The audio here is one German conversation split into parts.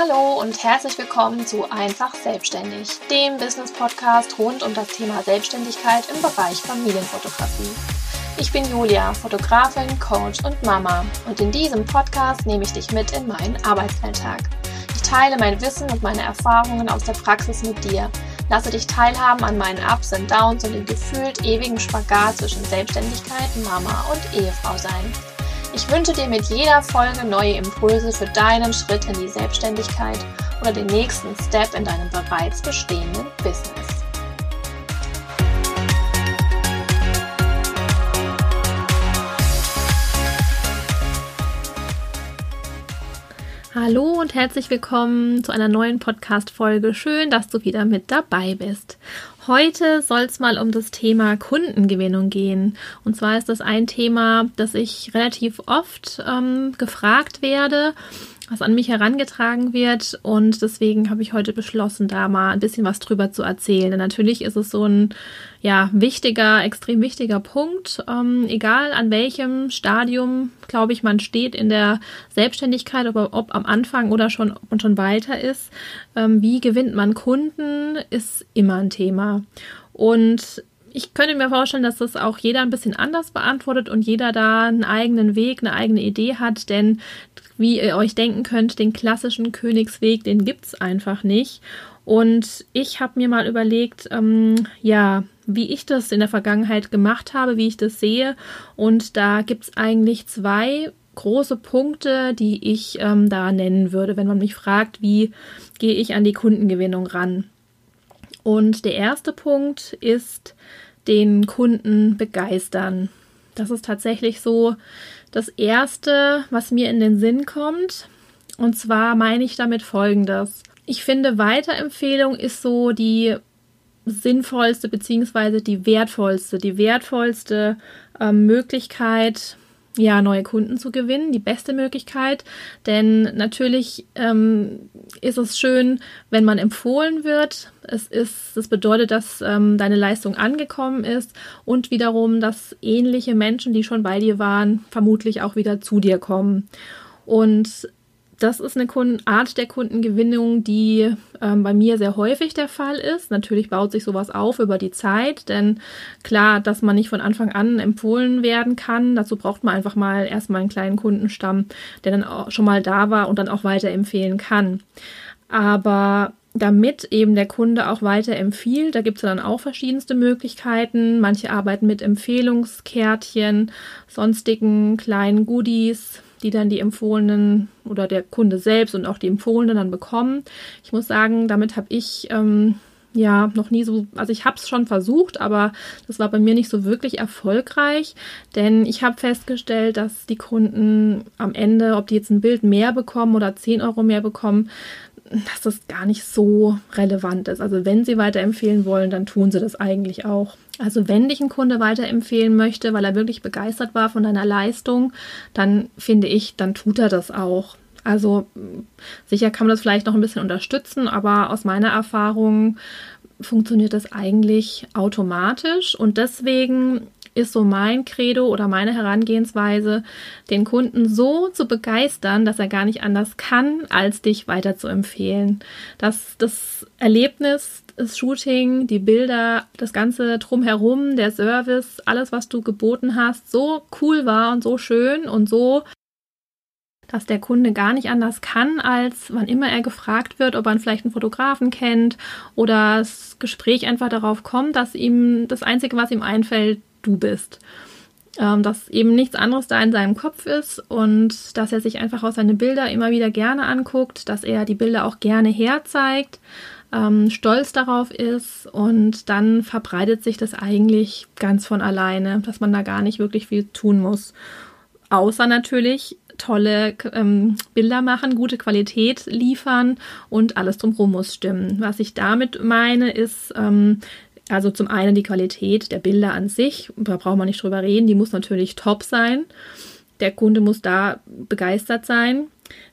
Hallo und herzlich willkommen zu Einfach Selbstständig, dem Business-Podcast rund um das Thema Selbstständigkeit im Bereich Familienfotografie. Ich bin Julia, Fotografin, Coach und Mama und in diesem Podcast nehme ich dich mit in meinen Arbeitsalltag. Ich teile mein Wissen und meine Erfahrungen aus der Praxis mit dir, lasse dich teilhaben an meinen Ups und Downs und dem gefühlt ewigen Spagat zwischen Selbstständigkeit, Mama und Ehefrau sein. Ich wünsche dir mit jeder Folge neue Impulse für deinen Schritt in die Selbstständigkeit oder den nächsten Step in deinem bereits bestehenden Business. Hallo und herzlich willkommen zu einer neuen Podcast-Folge. Schön, dass du wieder mit dabei bist. Heute soll es mal um das Thema Kundengewinnung gehen. Und zwar ist das ein Thema, das ich relativ oft ähm, gefragt werde was an mich herangetragen wird. Und deswegen habe ich heute beschlossen, da mal ein bisschen was drüber zu erzählen. Denn natürlich ist es so ein ja, wichtiger, extrem wichtiger Punkt. Ähm, egal an welchem Stadium, glaube ich, man steht in der Selbstständigkeit, ob, ob am Anfang oder schon, und schon weiter ist. Ähm, wie gewinnt man Kunden, ist immer ein Thema. Und ich könnte mir vorstellen, dass das auch jeder ein bisschen anders beantwortet und jeder da einen eigenen Weg, eine eigene Idee hat, denn wie ihr euch denken könnt, den klassischen Königsweg, den gibt es einfach nicht. Und ich habe mir mal überlegt, ähm, ja, wie ich das in der Vergangenheit gemacht habe, wie ich das sehe. Und da gibt es eigentlich zwei große Punkte, die ich ähm, da nennen würde, wenn man mich fragt, wie gehe ich an die Kundengewinnung ran. Und der erste Punkt ist den Kunden begeistern. Das ist tatsächlich so das Erste, was mir in den Sinn kommt. Und zwar meine ich damit Folgendes. Ich finde, Weiterempfehlung ist so die sinnvollste bzw. die wertvollste, die wertvollste äh, Möglichkeit, ja, neue Kunden zu gewinnen, die beste Möglichkeit. Denn natürlich ähm, ist es schön, wenn man empfohlen wird. Es ist, das bedeutet, dass ähm, deine Leistung angekommen ist und wiederum, dass ähnliche Menschen, die schon bei dir waren, vermutlich auch wieder zu dir kommen. Und das ist eine Art der Kundengewinnung, die ähm, bei mir sehr häufig der Fall ist. Natürlich baut sich sowas auf über die Zeit, denn klar, dass man nicht von Anfang an empfohlen werden kann, dazu braucht man einfach mal erstmal einen kleinen Kundenstamm, der dann auch schon mal da war und dann auch weiterempfehlen kann. Aber damit eben der Kunde auch weiter empfiehlt. Da gibt es dann auch verschiedenste Möglichkeiten. Manche arbeiten mit Empfehlungskärtchen, sonstigen kleinen Goodies, die dann die empfohlenen oder der Kunde selbst und auch die empfohlenen dann bekommen. Ich muss sagen, damit habe ich ähm, ja noch nie so, also ich habe es schon versucht, aber das war bei mir nicht so wirklich erfolgreich, denn ich habe festgestellt, dass die Kunden am Ende, ob die jetzt ein Bild mehr bekommen oder 10 Euro mehr bekommen, dass das gar nicht so relevant ist. Also wenn sie weiterempfehlen wollen, dann tun sie das eigentlich auch. Also wenn dich ein Kunde weiterempfehlen möchte, weil er wirklich begeistert war von deiner Leistung, dann finde ich, dann tut er das auch. Also sicher kann man das vielleicht noch ein bisschen unterstützen, aber aus meiner Erfahrung funktioniert das eigentlich automatisch und deswegen ist so mein Credo oder meine Herangehensweise, den Kunden so zu begeistern, dass er gar nicht anders kann, als dich weiter zu empfehlen. Dass das Erlebnis, das Shooting, die Bilder, das ganze drumherum, der Service, alles, was du geboten hast, so cool war und so schön und so dass der Kunde gar nicht anders kann, als wann immer er gefragt wird, ob er vielleicht einen Fotografen kennt oder das Gespräch einfach darauf kommt, dass ihm das Einzige, was ihm einfällt, du bist. Ähm, dass eben nichts anderes da in seinem Kopf ist und dass er sich einfach auch seine Bilder immer wieder gerne anguckt, dass er die Bilder auch gerne herzeigt, ähm, stolz darauf ist und dann verbreitet sich das eigentlich ganz von alleine, dass man da gar nicht wirklich viel tun muss. Außer natürlich tolle ähm, Bilder machen, gute Qualität liefern und alles drumherum muss stimmen. Was ich damit meine, ist, ähm, also zum einen die Qualität der Bilder an sich, da braucht man nicht drüber reden, die muss natürlich top sein. Der Kunde muss da begeistert sein.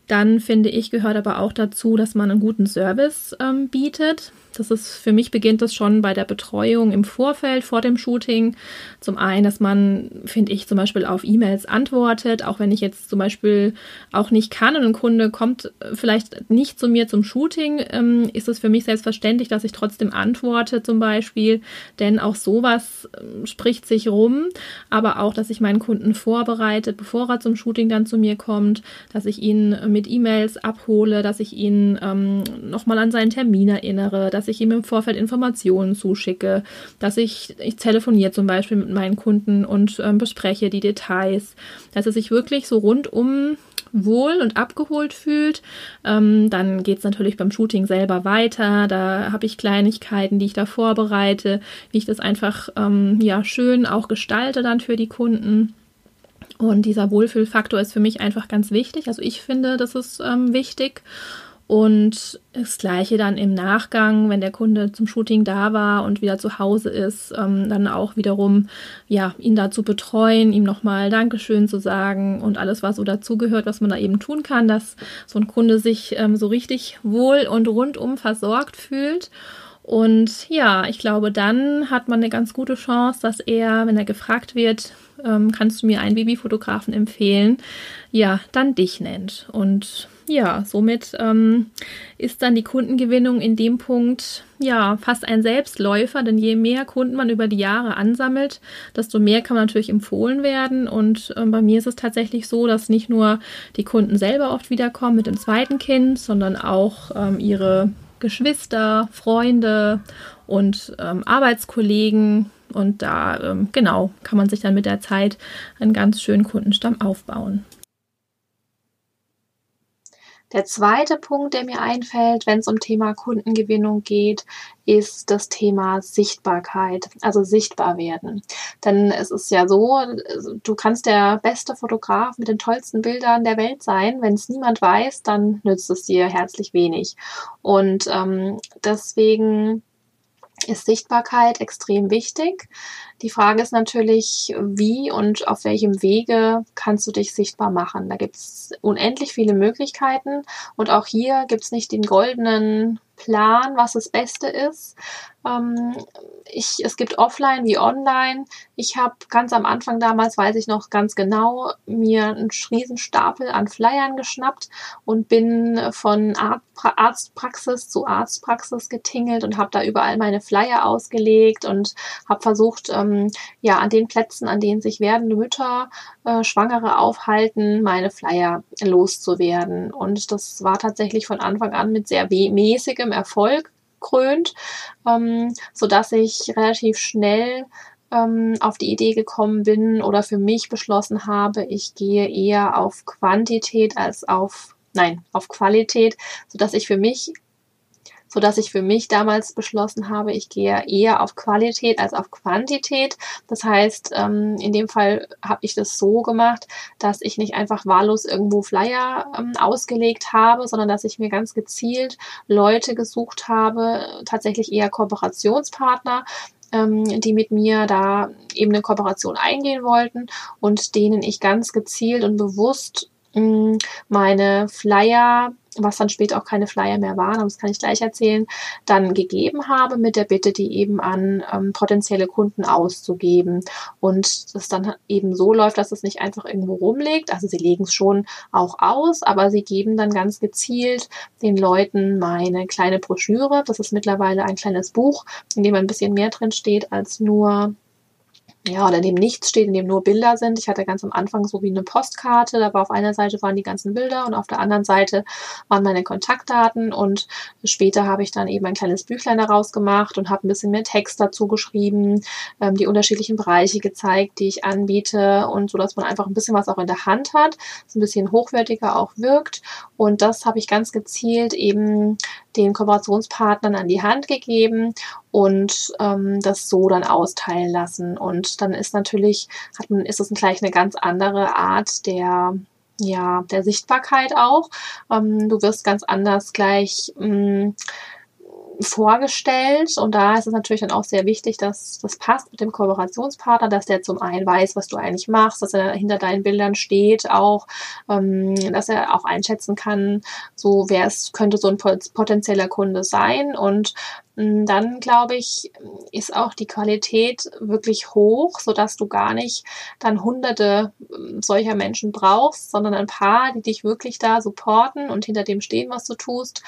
Dann finde ich, gehört aber auch dazu, dass man einen guten Service ähm, bietet. Das ist für mich beginnt das schon bei der Betreuung im Vorfeld, vor dem Shooting. Zum einen, dass man, finde ich, zum Beispiel auf E-Mails antwortet, auch wenn ich jetzt zum Beispiel auch nicht kann und ein Kunde kommt vielleicht nicht zu mir zum Shooting, ähm, ist es für mich selbstverständlich, dass ich trotzdem antworte zum Beispiel, denn auch sowas äh, spricht sich rum, aber auch, dass ich meinen Kunden vorbereite, bevor er zum Shooting dann zu mir kommt, dass ich ihn mit E-Mails abhole, dass ich ihn ähm, nochmal an seinen Termin erinnere, dass ich ihm im Vorfeld Informationen zuschicke, dass ich, ich telefoniere zum Beispiel mit meinen Kunden und ähm, bespreche die Details, dass er sich wirklich so rundum wohl und abgeholt fühlt. Ähm, dann geht es natürlich beim Shooting selber weiter. Da habe ich Kleinigkeiten, die ich da vorbereite, wie ich das einfach ähm, ja schön auch gestalte dann für die Kunden. Und dieser Wohlfühlfaktor ist für mich einfach ganz wichtig. Also ich finde, das ist ähm, wichtig. Und das gleiche dann im Nachgang, wenn der Kunde zum Shooting da war und wieder zu Hause ist, ähm, dann auch wiederum, ja, ihn da zu betreuen, ihm nochmal Dankeschön zu sagen und alles, was so dazugehört, was man da eben tun kann, dass so ein Kunde sich ähm, so richtig wohl und rundum versorgt fühlt. Und ja, ich glaube, dann hat man eine ganz gute Chance, dass er, wenn er gefragt wird, ähm, kannst du mir einen Babyfotografen empfehlen, ja, dann dich nennt. Und ja, somit ähm, ist dann die Kundengewinnung in dem Punkt ja fast ein Selbstläufer, denn je mehr Kunden man über die Jahre ansammelt, desto mehr kann man natürlich empfohlen werden. Und ähm, bei mir ist es tatsächlich so, dass nicht nur die Kunden selber oft wiederkommen mit dem zweiten Kind, sondern auch ähm, ihre Geschwister, Freunde und ähm, Arbeitskollegen. Und da, ähm, genau, kann man sich dann mit der Zeit einen ganz schönen Kundenstamm aufbauen. Der zweite Punkt, der mir einfällt, wenn es um Thema Kundengewinnung geht, ist das Thema Sichtbarkeit, also sichtbar werden. Denn es ist ja so, du kannst der beste Fotograf mit den tollsten Bildern der Welt sein. Wenn es niemand weiß, dann nützt es dir herzlich wenig. Und ähm, deswegen ist Sichtbarkeit extrem wichtig. Die Frage ist natürlich, wie und auf welchem Wege kannst du dich sichtbar machen. Da gibt es unendlich viele Möglichkeiten und auch hier gibt es nicht den goldenen Plan, was das Beste ist. Ähm, ich, es gibt offline wie online. Ich habe ganz am Anfang damals, weiß ich noch ganz genau, mir einen Riesenstapel an Flyern geschnappt und bin von Arztpraxis zu Arztpraxis getingelt und habe da überall meine Flyer ausgelegt und habe versucht, ähm, ja, an den Plätzen, an denen sich werdende Mütter, äh, Schwangere aufhalten, meine Flyer loszuwerden. Und das war tatsächlich von Anfang an mit sehr mäßigem Erfolg krönt, ähm, so dass ich relativ schnell ähm, auf die Idee gekommen bin oder für mich beschlossen habe, ich gehe eher auf Quantität als auf nein, auf Qualität, so dass ich für mich so dass ich für mich damals beschlossen habe, ich gehe eher auf Qualität als auf Quantität. Das heißt, ähm, in dem Fall habe ich das so gemacht, dass ich nicht einfach wahllos irgendwo Flyer ähm, ausgelegt habe, sondern dass ich mir ganz gezielt Leute gesucht habe, tatsächlich eher Kooperationspartner, ähm, die mit mir da eben eine Kooperation eingehen wollten und denen ich ganz gezielt und bewusst mm, meine Flyer was dann später auch keine Flyer mehr waren, das kann ich gleich erzählen, dann gegeben habe mit der Bitte, die eben an ähm, potenzielle Kunden auszugeben. Und das dann eben so läuft, dass es nicht einfach irgendwo rumliegt. Also sie legen es schon auch aus, aber sie geben dann ganz gezielt den Leuten meine kleine Broschüre. Das ist mittlerweile ein kleines Buch, in dem ein bisschen mehr drin steht als nur ja, oder in dem nichts steht, in dem nur Bilder sind. Ich hatte ganz am Anfang so wie eine Postkarte, da war auf einer Seite waren die ganzen Bilder und auf der anderen Seite waren meine Kontaktdaten. Und später habe ich dann eben ein kleines Büchlein daraus gemacht und habe ein bisschen mehr Text dazu geschrieben, ähm, die unterschiedlichen Bereiche gezeigt, die ich anbiete und so, dass man einfach ein bisschen was auch in der Hand hat, so ein bisschen hochwertiger auch wirkt. Und das habe ich ganz gezielt eben den Kooperationspartnern an die Hand gegeben und ähm, das so dann austeilen lassen. Und dann ist natürlich, hat man, ist es gleich eine ganz andere Art der ja, der Sichtbarkeit auch. Ähm, du wirst ganz anders gleich mh, mm, vorgestellt. Und da ist es natürlich dann auch sehr wichtig, dass das passt mit dem Kooperationspartner, dass der zum einen weiß, was du eigentlich machst, dass er hinter deinen Bildern steht, auch, ähm, dass er auch einschätzen kann, so wer es könnte so ein potenzieller Kunde sein. Und hm, dann glaube ich, ist auch die Qualität wirklich hoch, so dass du gar nicht dann hunderte hm, solcher Menschen brauchst, sondern ein paar, die dich wirklich da supporten und hinter dem stehen, was du tust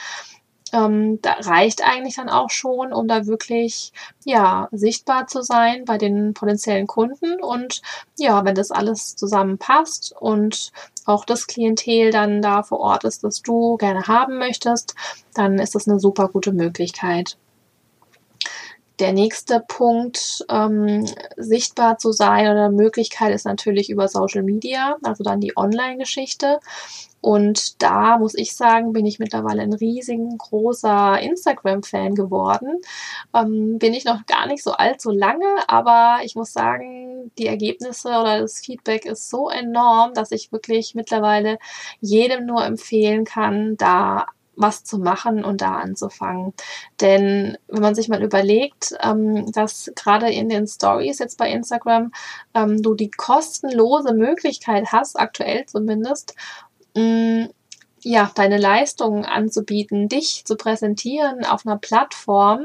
ähm, da reicht eigentlich dann auch schon, um da wirklich ja sichtbar zu sein bei den potenziellen Kunden und ja, wenn das alles zusammenpasst und auch das Klientel dann da vor Ort ist, das du gerne haben möchtest, dann ist das eine super gute Möglichkeit. Der nächste Punkt, ähm, sichtbar zu sein oder Möglichkeit ist natürlich über Social Media, also dann die Online-Geschichte. Und da muss ich sagen, bin ich mittlerweile ein riesigen großer Instagram-Fan geworden. Ähm, bin ich noch gar nicht so allzu lange, aber ich muss sagen, die Ergebnisse oder das Feedback ist so enorm, dass ich wirklich mittlerweile jedem nur empfehlen kann, da was zu machen und da anzufangen. Denn wenn man sich mal überlegt, ähm, dass gerade in den Stories jetzt bei Instagram ähm, du die kostenlose Möglichkeit hast, aktuell zumindest, mh, ja, deine Leistungen anzubieten, dich zu präsentieren auf einer Plattform,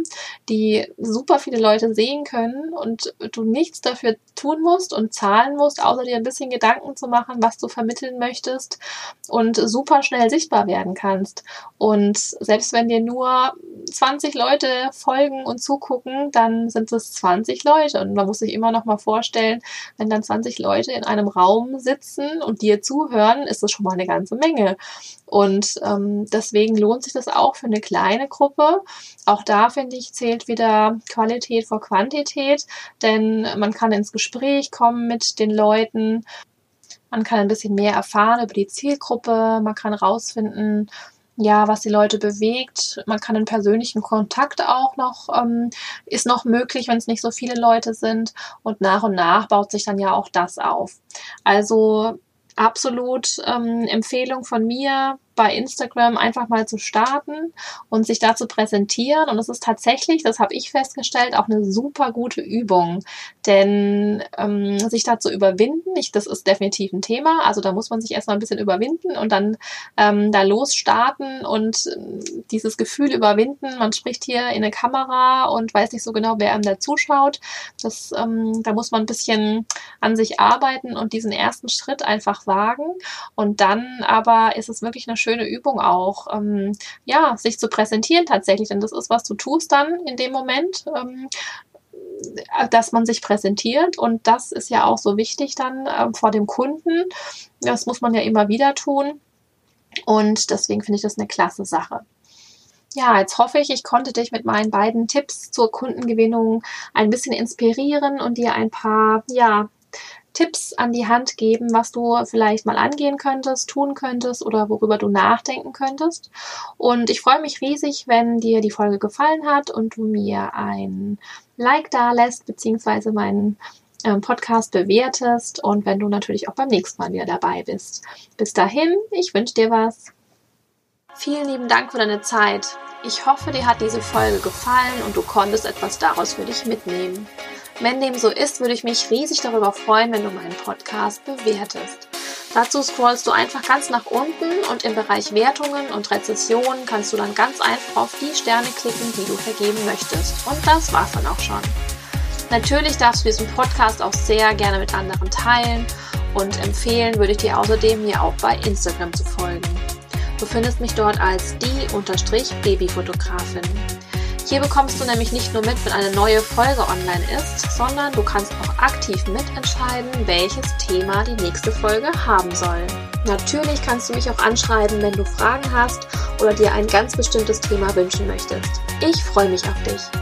die super viele Leute sehen können und du nichts dafür tun musst und zahlen musst, außer dir ein bisschen Gedanken zu machen, was du vermitteln möchtest und super schnell sichtbar werden kannst. Und selbst wenn dir nur 20 Leute folgen und zugucken, dann sind es 20 Leute. Und man muss sich immer noch mal vorstellen, wenn dann 20 Leute in einem Raum sitzen und dir zuhören, ist das schon mal eine ganze Menge. Und ähm, deswegen lohnt sich das auch für eine kleine Gruppe. Auch da finde ich, zählt wieder Qualität vor Quantität, denn man kann ins Gespräch kommen mit den Leuten. Man kann ein bisschen mehr erfahren über die Zielgruppe. Man kann rausfinden, ja, was die Leute bewegt. Man kann einen persönlichen Kontakt auch noch, ähm, ist noch möglich, wenn es nicht so viele Leute sind. Und nach und nach baut sich dann ja auch das auf. Also absolut ähm, Empfehlung von mir, bei Instagram einfach mal zu starten und sich da zu präsentieren. Und es ist tatsächlich, das habe ich festgestellt, auch eine super gute Übung. Denn ähm, sich da zu überwinden, ich, das ist definitiv ein Thema. Also da muss man sich erstmal ein bisschen überwinden und dann ähm, da losstarten und äh, dieses Gefühl überwinden. Man spricht hier in eine Kamera und weiß nicht so genau, wer einem da zuschaut. Das, ähm, da muss man ein bisschen an sich arbeiten und diesen ersten Schritt einfach wagen. Und dann aber ist es wirklich eine schöne Übung auch, ähm, ja, sich zu präsentieren tatsächlich. Denn das ist, was du tust dann in dem Moment. Ähm, dass man sich präsentiert und das ist ja auch so wichtig dann äh, vor dem Kunden. Das muss man ja immer wieder tun und deswegen finde ich das eine klasse Sache. Ja, jetzt hoffe ich, ich konnte dich mit meinen beiden Tipps zur Kundengewinnung ein bisschen inspirieren und dir ein paar, ja, Tipps an die Hand geben, was du vielleicht mal angehen könntest, tun könntest oder worüber du nachdenken könntest. Und ich freue mich riesig, wenn dir die Folge gefallen hat und du mir ein Like da lässt, beziehungsweise meinen ähm, Podcast bewertest und wenn du natürlich auch beim nächsten Mal wieder dabei bist. Bis dahin, ich wünsche dir was. Vielen lieben Dank für deine Zeit. Ich hoffe, dir hat diese Folge gefallen und du konntest etwas daraus für dich mitnehmen. Wenn dem so ist, würde ich mich riesig darüber freuen, wenn du meinen Podcast bewertest. Dazu scrollst du einfach ganz nach unten und im Bereich Wertungen und Rezessionen kannst du dann ganz einfach auf die Sterne klicken, die du vergeben möchtest. Und das war's dann auch schon. Natürlich darfst du diesen Podcast auch sehr gerne mit anderen teilen und empfehlen würde ich dir außerdem, mir auch bei Instagram zu folgen. Du findest mich dort als die-babyfotografin. Hier bekommst du nämlich nicht nur mit, wenn eine neue Folge online ist, sondern du kannst auch aktiv mitentscheiden, welches Thema die nächste Folge haben soll. Natürlich kannst du mich auch anschreiben, wenn du Fragen hast oder dir ein ganz bestimmtes Thema wünschen möchtest. Ich freue mich auf dich.